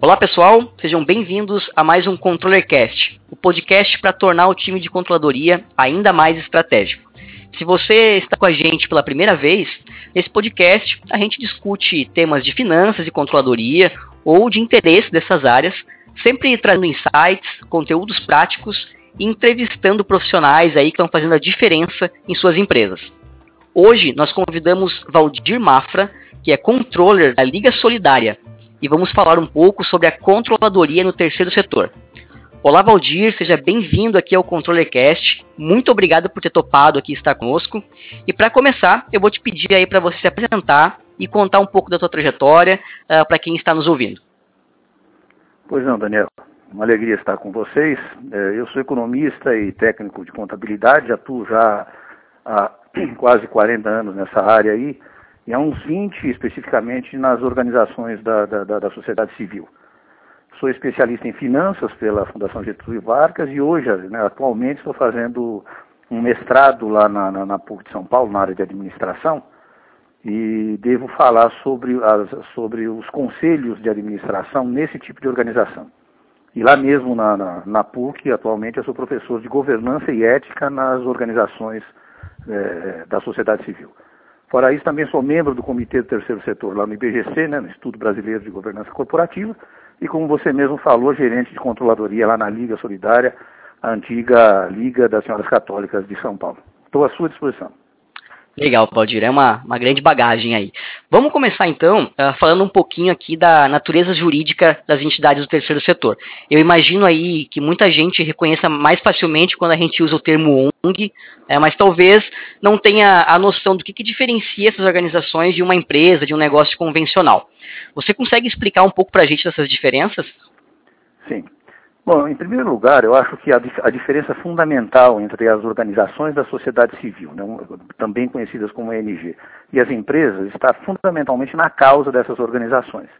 Olá pessoal, sejam bem-vindos a mais um ControllerCast, o podcast para tornar o time de controladoria ainda mais estratégico. Se você está com a gente pela primeira vez, nesse podcast a gente discute temas de finanças e controladoria ou de interesse dessas áreas, sempre trazendo insights, conteúdos práticos e entrevistando profissionais aí que estão fazendo a diferença em suas empresas. Hoje nós convidamos Valdir Mafra, que é controller da Liga Solidária, e vamos falar um pouco sobre a controladoria no terceiro setor. Olá, Valdir, seja bem-vindo aqui ao ControllerCast. Muito obrigado por ter topado aqui estar conosco. E para começar, eu vou te pedir aí para você se apresentar e contar um pouco da tua trajetória uh, ah, para quem está nos ouvindo. Pois não, Daniel. Uma alegria estar com vocês. É, eu sou economista e técnico de contabilidade, atuo já há quase 40 anos nessa área aí e há uns 20 especificamente nas organizações da, da, da sociedade civil. Sou especialista em finanças pela Fundação Getúlio Vargas e hoje, né, atualmente, estou fazendo um mestrado lá na, na, na, PUC de São Paulo, na área de administração, e devo falar sobre, as, sobre os conselhos de administração nesse tipo de organização. E lá mesmo na, na, na PUC, atualmente, eu sou professor de governança e ética nas organizações é, da sociedade civil. Fora isso, também sou membro do Comitê do Terceiro Setor lá no IBGC, né, no Instituto Brasileiro de Governança Corporativa, e como você mesmo falou, gerente de controladoria lá na Liga Solidária, a antiga Liga das Senhoras Católicas de São Paulo. Estou à sua disposição. Legal, Valdir, é uma, uma grande bagagem aí. Vamos começar então uh, falando um pouquinho aqui da natureza jurídica das entidades do terceiro setor. Eu imagino aí que muita gente reconheça mais facilmente quando a gente usa o termo ONG, é, mas talvez não tenha a noção do que, que diferencia essas organizações de uma empresa, de um negócio convencional. Você consegue explicar um pouco para a gente dessas diferenças? Sim. Bom, em primeiro lugar, eu acho que a, a diferença fundamental entre as organizações da sociedade civil, né, também conhecidas como ONG, e as empresas está fundamentalmente na causa dessas organizações,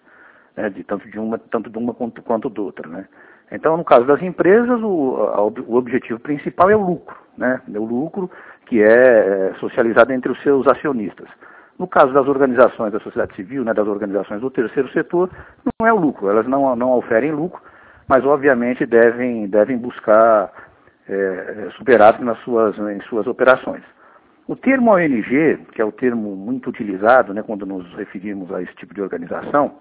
né, de, tanto de uma, tanto de uma quanto, quanto de outra. Né. Então, no caso das empresas, o, a, o objetivo principal é o lucro, né, é o lucro que é, é socializado entre os seus acionistas. No caso das organizações da sociedade civil, né, das organizações do terceiro setor, não é o lucro, elas não, não oferem lucro, mas obviamente devem, devem buscar é, superávit nas suas, em suas operações. O termo ONG, que é o termo muito utilizado né, quando nos referimos a esse tipo de organização,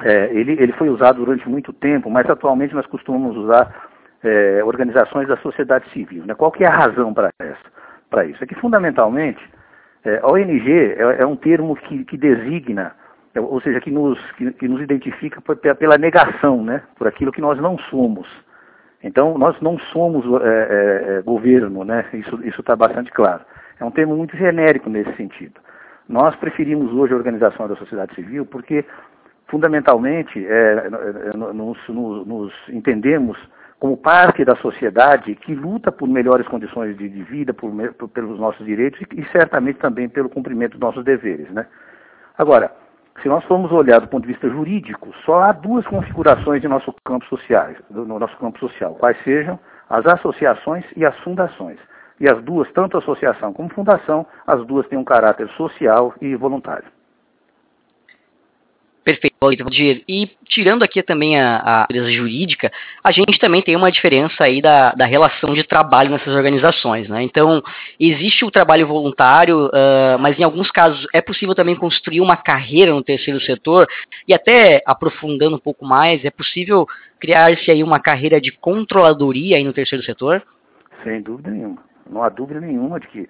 é, ele, ele foi usado durante muito tempo, mas atualmente nós costumamos usar é, organizações da sociedade civil. Né? Qual que é a razão para isso? É que, fundamentalmente, é, ONG é, é um termo que, que designa é, ou seja, que nos, que, que nos identifica pela negação, né, por aquilo que nós não somos. Então, nós não somos é, é, é governo, né, isso está bastante claro. É um termo muito genérico nesse sentido. Nós preferimos hoje a organização da sociedade civil porque, fundamentalmente, é, é nos, nos, nos, entendemos como parte da sociedade que luta por melhores condições de, de vida, por, por, pelos nossos direitos e, e certamente também pelo cumprimento dos nossos deveres. Né? Agora, se nós formos olhar do ponto de vista jurídico, só há duas configurações de nosso campo social, no nosso campo social, quais sejam as associações e as fundações. E as duas, tanto associação como fundação, as duas têm um caráter social e voluntário. Perfeito, Valdir. E tirando aqui também a, empresa jurídica, a gente também tem uma diferença aí da, da relação de trabalho nessas organizações. Né? Então, existe o trabalho voluntário, uh, mas em alguns casos é possível também construir uma carreira no terceiro setor e até aprofundando um pouco mais, é possível criar-se aí uma carreira de controladoria aí no terceiro setor? Sem dúvida nenhuma. Não há dúvida nenhuma de que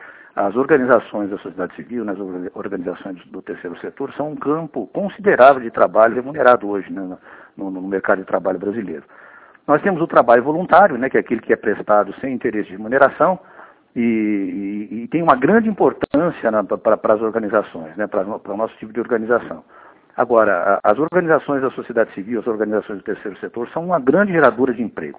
as organizações da sociedade civil, né, as organizações do terceiro setor, são um campo considerável de trabalho remunerado hoje né, no, no, mercado de trabalho brasileiro. Nós temos o trabalho voluntário, né, que é aquele que é prestado sem interesse de remuneração, e, e, e tem uma grande importância né, para as organizações, né, para o nosso tipo de organização. Agora, as organizações da sociedade civil, as organizações do terceiro setor, são uma grande geradora de emprego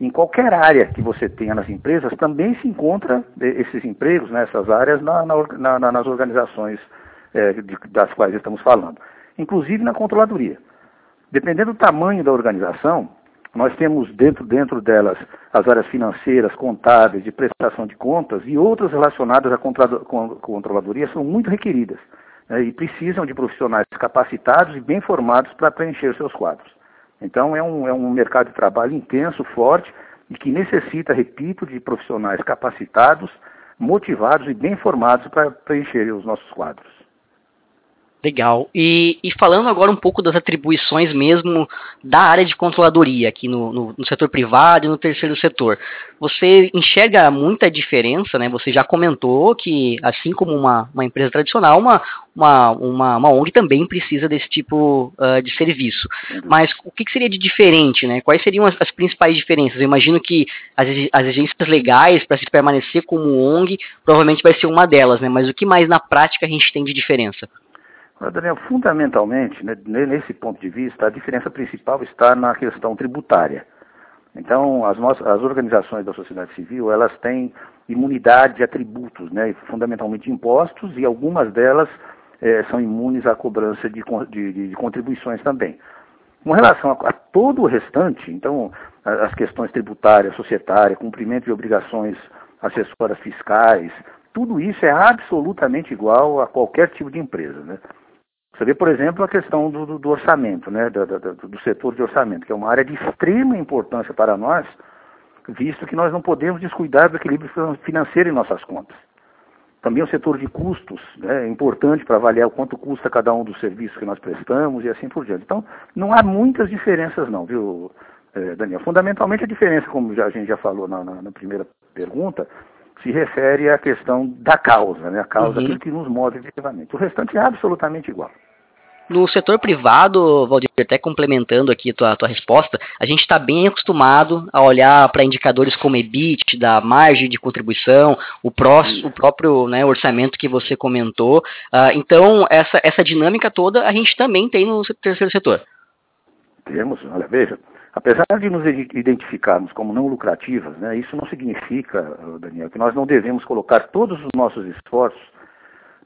em qualquer área que você tenha nas empresas, também se encontra esses empregos nessas áreas na, na, na, nas organizações é, de, das quais estamos falando, inclusive na controladoria. Dependendo do tamanho da organização, nós temos dentro, dentro delas as áreas financeiras, contábeis, de prestação de contas e outras relacionadas à controladoria são muito requeridas né, e precisam de profissionais capacitados e bem formados para preencher seus quadros. Então é um, é um mercado de trabalho intenso, forte e que necessita, repito, de profissionais capacitados, motivados e bem formados para preencher os nossos quadros. Legal. E, e, falando agora um pouco das atribuições mesmo da área de controladoria aqui no, no, no, setor privado e no terceiro setor, você enxerga muita diferença, né? Você já comentou que, assim como uma, uma empresa tradicional, uma, uma, uma, uma ONG também precisa desse tipo uh, de serviço. Mas o que, que, seria de diferente, né? Quais seriam as, as principais diferenças? Eu imagino que as, as exigências legais para se permanecer como ONG provavelmente vai ser uma delas, né? Mas o que mais na prática a gente tem de diferença? Daniel, fundamentalmente, né, nesse ponto de vista, a diferença principal está na questão tributária. Então, as, nossas, as organizações da sociedade civil, elas têm imunidade de atributos, né, fundamentalmente impostos, e algumas delas é, são imunes à cobrança de, de, de, contribuições também. Com relação a, a, todo o restante, então, as questões tributárias, societárias, cumprimento de obrigações acessórias fiscais, tudo isso é absolutamente igual a qualquer tipo de empresa. Né? Você vê, por exemplo, a questão do, do, do orçamento, né, do, do, setor de orçamento, que é uma área de extrema importância para nós, visto que nós não podemos descuidar do equilíbrio financeiro em nossas contas. Também o setor de custos né, é importante para avaliar o quanto custa cada um dos serviços que nós prestamos e assim por diante. Então, não há muitas diferenças não, viu, eh, Daniel? Fundamentalmente a diferença, como já, a gente já falou na, na, na primeira pergunta, se refere à questão da causa, né? a causa, uhum. aquilo que nos move efetivamente. O restante é absolutamente igual. No setor privado, Valdir, até complementando aqui a tua, tua resposta, a gente está bem acostumado a olhar para indicadores como EBIT, da margem de contribuição, o, o próprio né, orçamento que você comentou. Uh, então, essa, essa dinâmica toda a gente também tem no terceiro setor. Temos, olha, veja, apesar de nos identificarmos como não lucrativas, né, isso não significa, Daniel, que nós não devemos colocar todos os nossos esforços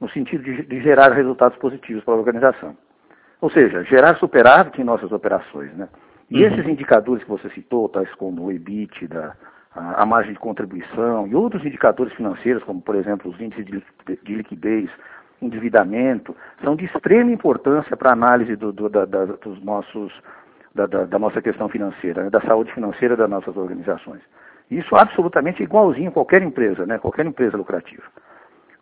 no sentido de, de gerar resultados positivos para a organização. Ou seja, gerar superávit em nossas operações. Né? E uhum. esses indicadores que você citou, tais como o EBIT, da, a, a, margem de contribuição e outros indicadores financeiros, como por exemplo os índices de, de liquidez, endividamento, são de extrema importância para a análise do, do, da, da, dos nossos, da, da, nossa questão financeira, né? da saúde financeira das nossas organizações. Isso absolutamente igualzinho a qualquer empresa, né? qualquer empresa lucrativa.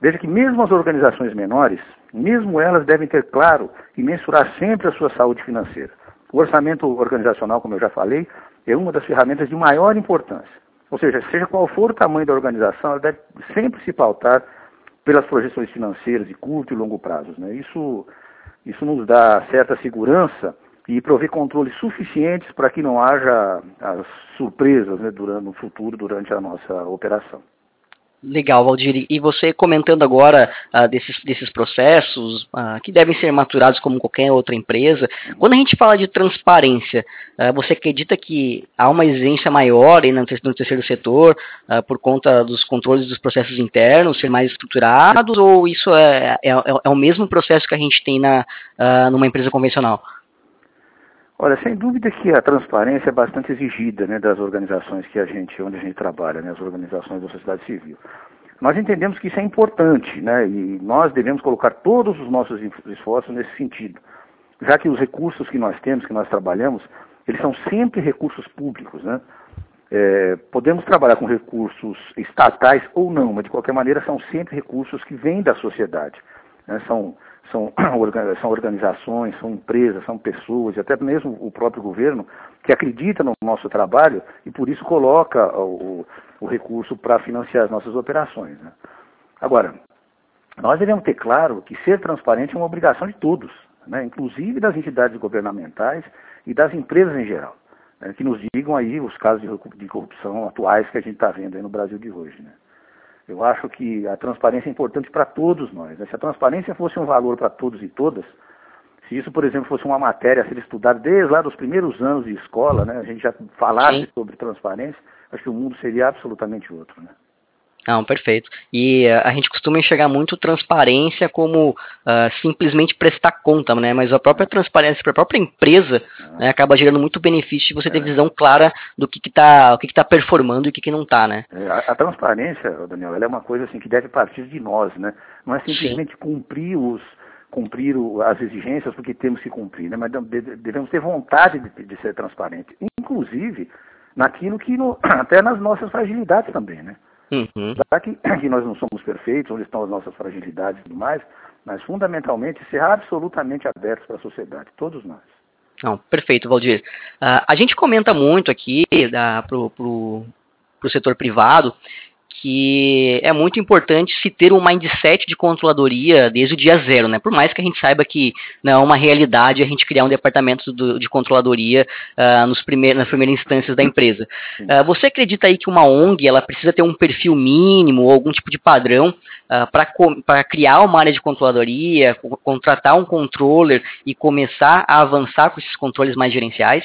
Veja que mesmo as organizações menores, mesmo elas devem ter claro e mensurar sempre a sua saúde financeira. O orçamento organizacional, como eu já falei, é uma das ferramentas de maior importância. Ou seja, seja qual for o tamanho da organização, ela deve sempre se pautar pelas projeções financeiras de curto e longo prazo. Né? Isso, isso nos dá certa segurança e provê controles suficientes para que não haja as surpresas né, durante, no futuro durante a nossa operação. Legal, Valdir. E você comentando agora uh, desses, desses processos uh, que devem ser maturados como qualquer outra empresa, quando a gente fala de transparência, uh, você acredita que há uma exigência maior no, no terceiro setor por conta dos controles dos processos internos ser mais estruturados ou isso é, é, é o mesmo processo que a gente tem na, numa empresa convencional? Olha, sem dúvida que a transparência é bastante exigida né, das organizações que a gente, onde a gente trabalha, né, as organizações da sociedade civil. Nós entendemos que isso é importante, né, e nós devemos colocar todos os nossos esforços nesse sentido, já que os recursos que nós temos, que nós trabalhamos, eles são sempre recursos públicos, né? É, podemos trabalhar com recursos estatais ou não, mas de qualquer maneira são sempre recursos que vêm da sociedade. Né? São são, são organizações, são empresas, são pessoas, e até mesmo o próprio governo, que acredita no nosso trabalho e por isso coloca o, o recurso para financiar as nossas operações. Né? Agora, nós devemos ter claro que ser transparente é uma obrigação de todos, né? inclusive das entidades governamentais e das empresas em geral, né? que nos digam aí os casos de corrupção atuais que a gente está vendo no Brasil de hoje. Né? Eu acho que a transparência é importante para todos nós. Né? Se a transparência fosse um valor para todos e todas, se isso, por exemplo, fosse uma matéria a ser estudada desde lá dos primeiros anos de escola, né? a gente já falasse Sim. sobre transparência, acho que o mundo seria absolutamente outro. Né? Não, perfeito. E uh, a gente costuma enxergar muito transparência como uh, simplesmente prestar conta, né? Mas a própria transparência para a própria empresa né, acaba gerando muito benefício se você é. ter visão clara do que está o que, que tá performando e o que, que não está, né? É, a, a, transparência, Daniel, ela é uma coisa assim que deve partir de nós, né? Não é simplesmente Sim. cumprir os, cumprir as exigências porque temos que cumprir, né? mas devemos ter vontade de, de ser transparente, inclusive naquilo que no, até nas nossas fragilidades também, né? Uhum. Já que, que nós não somos perfeitos, onde estão as nossas fragilidades e tudo mais, mas fundamentalmente ser absolutamente abertos para a sociedade, todos nós. Não, perfeito, Valdir. Uh, a gente comenta muito aqui para o setor privado que é muito importante se ter um mindset de controladoria desde o dia zero, né? Por mais que a gente saiba que não é uma realidade a gente criar um departamento do, de controladoria uh, nos nas primeiras instâncias da empresa. Uh, você acredita aí que uma ONG ela precisa ter um perfil mínimo ou algum tipo de padrão uh, para criar uma área de controladoria, contratar um controller e começar a avançar com esses controles mais gerenciais?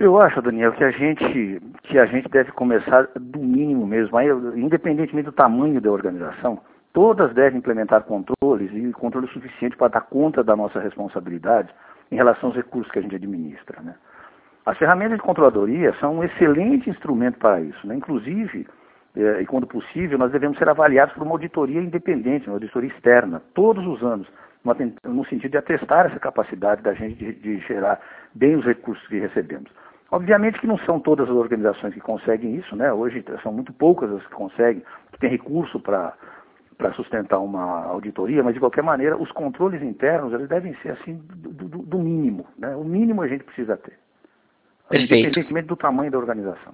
Eu acho, Daniel, que a gente que a gente deve começar do mínimo mesmo, aí, independentemente do tamanho da organização, todas devem implementar controles e controle suficiente para dar conta da nossa responsabilidade em relação aos recursos que a gente administra. Né? As ferramentas de controladoria são um excelente instrumento para isso. Né? Inclusive, é, e quando possível, nós devemos ser avaliados por uma auditoria independente, uma auditoria externa, todos os anos, no sentido de atestar essa capacidade da gente de, de gerar bem os recursos que recebemos. Obviamente que não são todas as organizações que conseguem isso, né? Hoje são muito poucas as que conseguem, que têm recurso para para sustentar uma auditoria, mas de qualquer maneira os controles internos eles devem ser assim do, do, do mínimo, né? O mínimo a gente precisa ter, Perfeito. independentemente do tamanho da organização.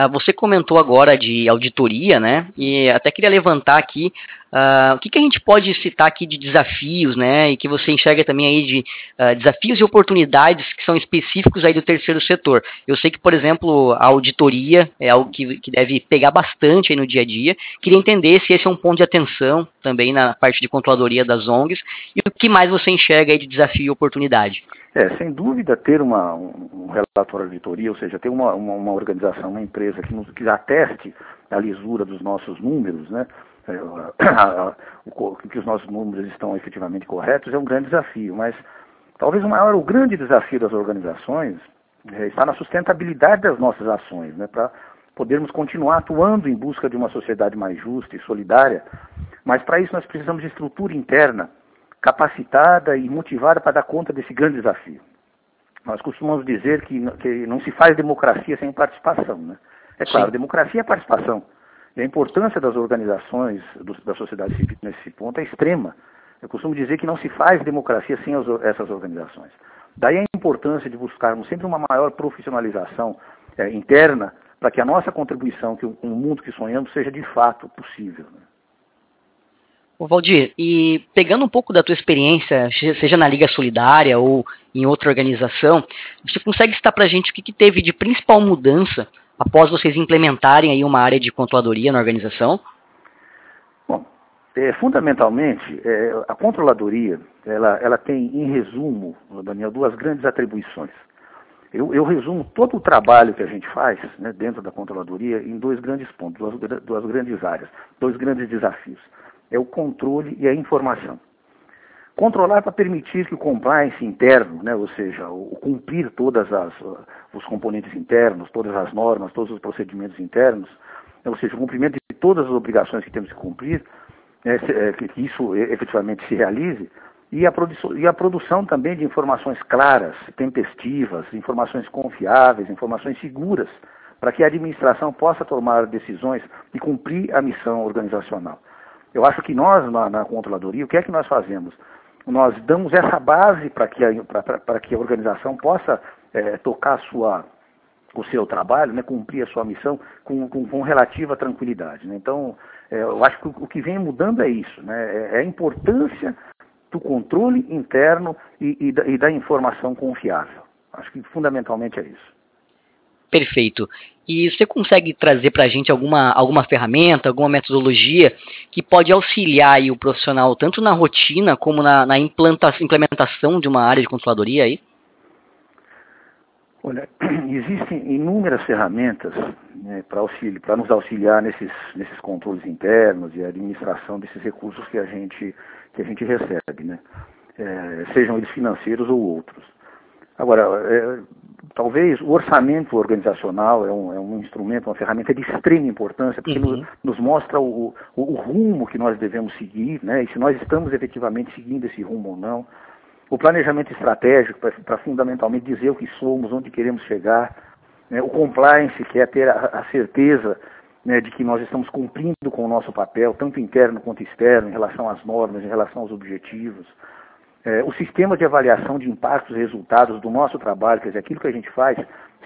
Ah, você comentou agora de auditoria, né? E até queria levantar aqui Uh, o que, que, a gente pode citar aqui de desafios, né? E que você enxerga também aí de uh, desafios e oportunidades que são específicos aí do terceiro setor. Eu sei que, por exemplo, a auditoria é algo que, que deve pegar bastante aí no dia a dia. Queria entender se esse é um ponto de atenção também na parte de controladoria das ONGs e o que mais você enxerga aí de desafio e oportunidade. É, sem dúvida, ter uma, um, relatório de auditoria, ou seja, ter uma, uma, uma organização, uma empresa que, nos, que ateste a lisura dos nossos números, né? É, que os nossos números estão efetivamente corretos é um grande desafio, mas talvez o maior, o grande desafio das organizações é, está na sustentabilidade das nossas ações, né, para podermos continuar atuando em busca de uma sociedade mais justa e solidária, mas para isso nós precisamos de estrutura interna capacitada e motivada para dar conta desse grande desafio. Nós costumamos dizer que, que não se faz democracia sem participação. Né? É claro, Sim. democracia é participação. E a importância das organizações do, da sociedade civil nesse ponto é extrema. Eu costumo dizer que não se faz democracia sem as, essas organizações. Daí a importância de buscarmos sempre uma maior profissionalização é, interna para que a nossa contribuição com o mundo que sonhamos seja de fato possível. Né? Valdir, e pegando um pouco da tua experiência, seja na Liga Solidária ou em outra organização, você consegue citar para a gente o que, que teve de principal mudança após vocês implementarem aí uma área de controladoria na organização? Bom, é, fundamentalmente, é, a controladoria, ela, ela tem, em resumo, Daniel, duas grandes atribuições. Eu, eu resumo todo o trabalho que a gente faz né, dentro da controladoria em dois grandes pontos, duas, duas grandes áreas, dois grandes desafios. É o controle e a informação. Controlar para permitir que o compliance interno, né, ou seja, o, cumprir todas as os componentes internos, todas as normas, todos os procedimentos internos, né, ou seja, o cumprimento de todas as obrigações que temos que cumprir, né, é, que isso efetivamente se realize, e a, e a produção também de informações claras, tempestivas, informações confiáveis, informações seguras, para que a administração possa tomar decisões e cumprir a missão organizacional. Eu acho que nós, na, na controladoria, o que é que nós fazemos? nós damos essa base para que, que a organização possa é, tocar sua, o seu trabalho, né, cumprir a sua missão com, com, com relativa tranquilidade. Né? Então, é, eu acho que o, que vem mudando é isso, né? é, é a importância do controle interno e, e, da, e da informação confiável. Acho que fundamentalmente é isso. Perfeito. E você consegue trazer para a gente alguma, alguma ferramenta, alguma metodologia que pode auxiliar o profissional tanto na rotina como na, na implementação de uma área de controladoria aí? Olha, existem inúmeras ferramentas né, para nos auxiliar nesses, nesses controles internos e administração desses recursos que a gente, que a gente recebe, né? É, sejam eles financeiros ou outros. Agora, é, talvez o orçamento organizacional é um, é um, instrumento, uma ferramenta de extrema importância, porque uhum. nos, nos, mostra o, o, o, rumo que nós devemos seguir, né, e se nós estamos efetivamente seguindo esse rumo ou não. O planejamento estratégico, para fundamentalmente dizer o que somos, onde queremos chegar. Né, o compliance, que é ter a, a certeza né, de que nós estamos cumprindo com o nosso papel, tanto interno quanto externo, em relação às normas, em relação aos objetivos. É, o sistema de avaliação de impactos e resultados do nosso trabalho, quer dizer, aquilo que a gente faz,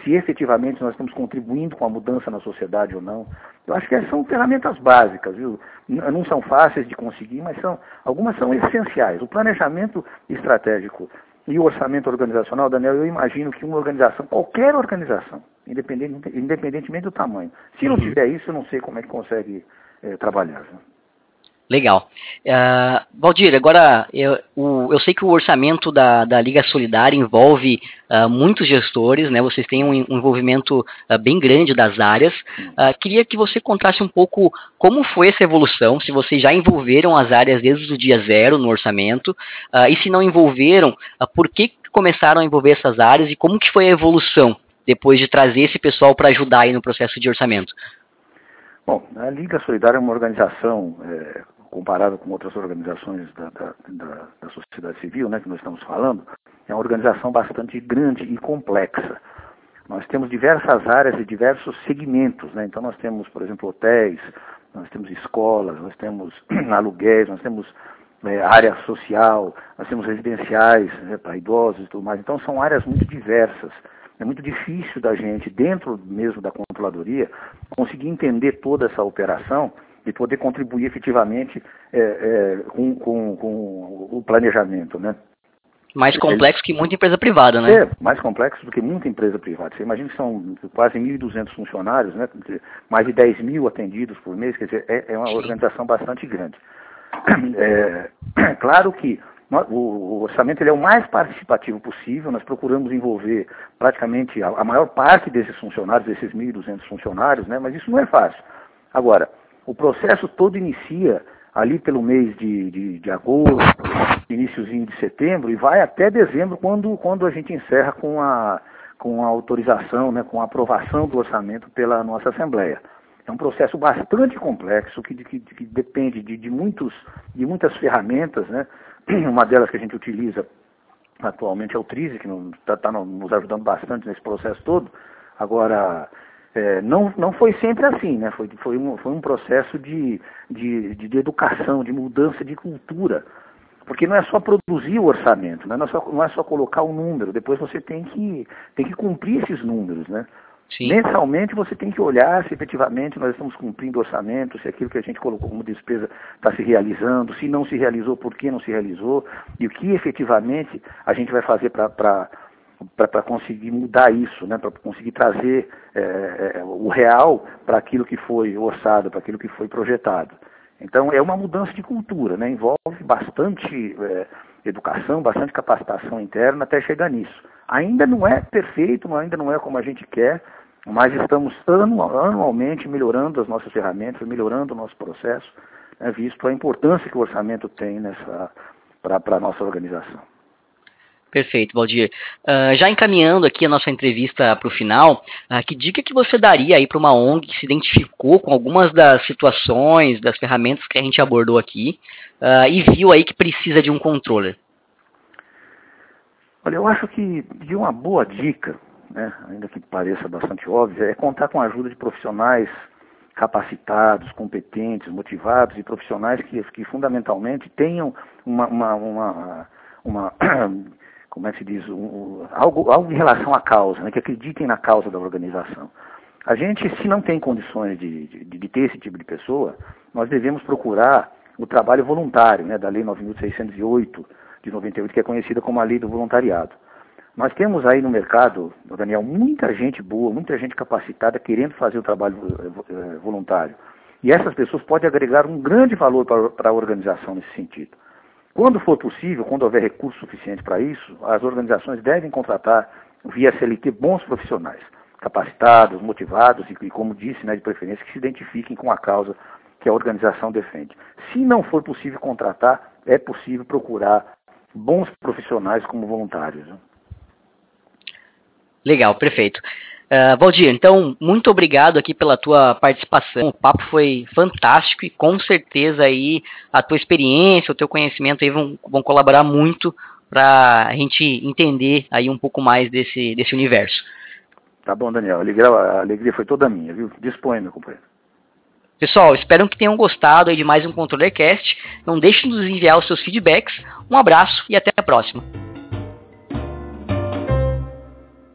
se efetivamente nós estamos contribuindo com a mudança na sociedade ou não. Eu acho que essas são ferramentas básicas, viu? Não são fáceis de conseguir, mas são, algumas são essenciais. O planejamento estratégico e o orçamento organizacional, Daniel, eu imagino que uma organização, qualquer organização, independente, independentemente do tamanho, se não uhum. tiver isso, eu não sei como é que consegue é, trabalhar. Viu? Legal. Uh, Valdir, agora eu, o, eu, sei que o orçamento da, da Liga Solidária envolve uh, muitos gestores, né? Vocês têm um, um envolvimento uh, bem grande das áreas. queria que você contasse um pouco como foi essa evolução, se vocês já envolveram as áreas desde o dia zero no orçamento, e se não envolveram, por que começaram a envolver essas áreas e como que foi a evolução depois de trazer esse pessoal para ajudar aí no processo de orçamento? Bom, a Liga Solidária é uma organização é, comparado com outras organizações da, da, da, da, sociedade civil, né, que nós estamos falando, é uma organização bastante grande e complexa. Nós temos diversas áreas e diversos segmentos, né? então nós temos, por exemplo, hotéis, nós temos escolas, nós temos aluguéis, nós temos é, área social, nós temos residenciais né, para idosos e tudo mais. Então são áreas muito diversas. É muito difícil da gente, dentro mesmo da controladoria, conseguir entender toda essa operação e poder contribuir efetivamente é, é, com, com, com, o planejamento, né? Mais complexo que muita empresa privada, né? É, mais complexo do que muita empresa privada. Você imagina que são quase 1.200 funcionários, né? mais de 10 mil atendidos por mês, quer dizer, é, é uma Sim. organização bastante grande. É, claro que o orçamento ele é o mais participativo possível, nós procuramos envolver praticamente a, a maior parte desses funcionários, desses 1.200 funcionários, né? mas isso não é fácil. Agora, o processo todo inicia ali pelo mês de, de, de agosto, iníciozinho de setembro, e vai até dezembro, quando, quando a gente encerra com a, com a autorização, né, com a aprovação do orçamento pela nossa Assembleia. É um processo bastante complexo, que, que, que depende de, de, muitos, de muitas ferramentas. Né? Uma delas que a gente utiliza atualmente é o TRISE, que está tá nos ajudando bastante nesse processo todo. Agora, é, não, não foi sempre assim, né? Foi, foi, um, foi um processo de, de, de, educação, de mudança de cultura. Porque não é só produzir o orçamento, né? não, é só, não é só colocar o um número, depois você tem que, tem que cumprir esses números, né? Sim. Mensalmente você tem que olhar se efetivamente nós estamos cumprindo o orçamento, se aquilo que a gente colocou como despesa está se realizando, se não se realizou, por que não se realizou, e o que efetivamente a gente vai fazer para para conseguir mudar isso, né, para conseguir trazer é, é, o real para aquilo que foi orçado, para aquilo que foi projetado. Então é uma mudança de cultura, né, envolve bastante é, educação, bastante capacitação interna até chegar nisso. Ainda não é perfeito, ainda não é como a gente quer, mas estamos anualmente melhorando as nossas ferramentas, melhorando o nosso processo, né, visto a importância que o orçamento tem para a nossa organização. Perfeito, Valdir. Uh, já encaminhando aqui a nossa entrevista para o final, uh, que dica que você daria aí para uma ONG que se identificou com algumas das situações, das ferramentas que a gente abordou aqui uh, e viu aí que precisa de um controller? Olha, eu acho que de uma boa dica, né, ainda que pareça bastante óbvia, é contar com a ajuda de profissionais capacitados, competentes, motivados e profissionais que, que fundamentalmente tenham uma, uma, uma, uma como é que se diz, um, algo, algo em relação à causa, né, que acreditem na causa da organização. A gente, se não tem condições de, de, de ter esse tipo de pessoa, nós devemos procurar o trabalho voluntário, né, da Lei 9.608 de 98, que é conhecida como a Lei do Voluntariado. Nós temos aí no mercado, Daniel, muita gente boa, muita gente capacitada querendo fazer o trabalho eh, voluntário. E essas pessoas podem agregar um grande valor para a organização nesse sentido. Quando for possível, quando houver recurso suficiente para isso, as organizações devem contratar via CLT bons profissionais, capacitados, motivados e, como disse, né, de preferência, que se identifiquem com a causa que a organização defende. Se não for possível contratar, é possível procurar bons profissionais como voluntários. Legal, perfeito. Uh, Valdir, então, muito obrigado aqui pela tua participação. O papo foi fantástico e com certeza aí a tua experiência, o teu conhecimento aí vão, vão colaborar muito para a gente entender aí um pouco mais desse, desse universo. Tá bom, Daniel. A alegria, a alegria foi toda minha, viu? Dispõe, meu companheiro. Pessoal, espero que tenham gostado aí de mais um ControllerCast. Não deixe de nos enviar os seus feedbacks. Um abraço e até a próxima.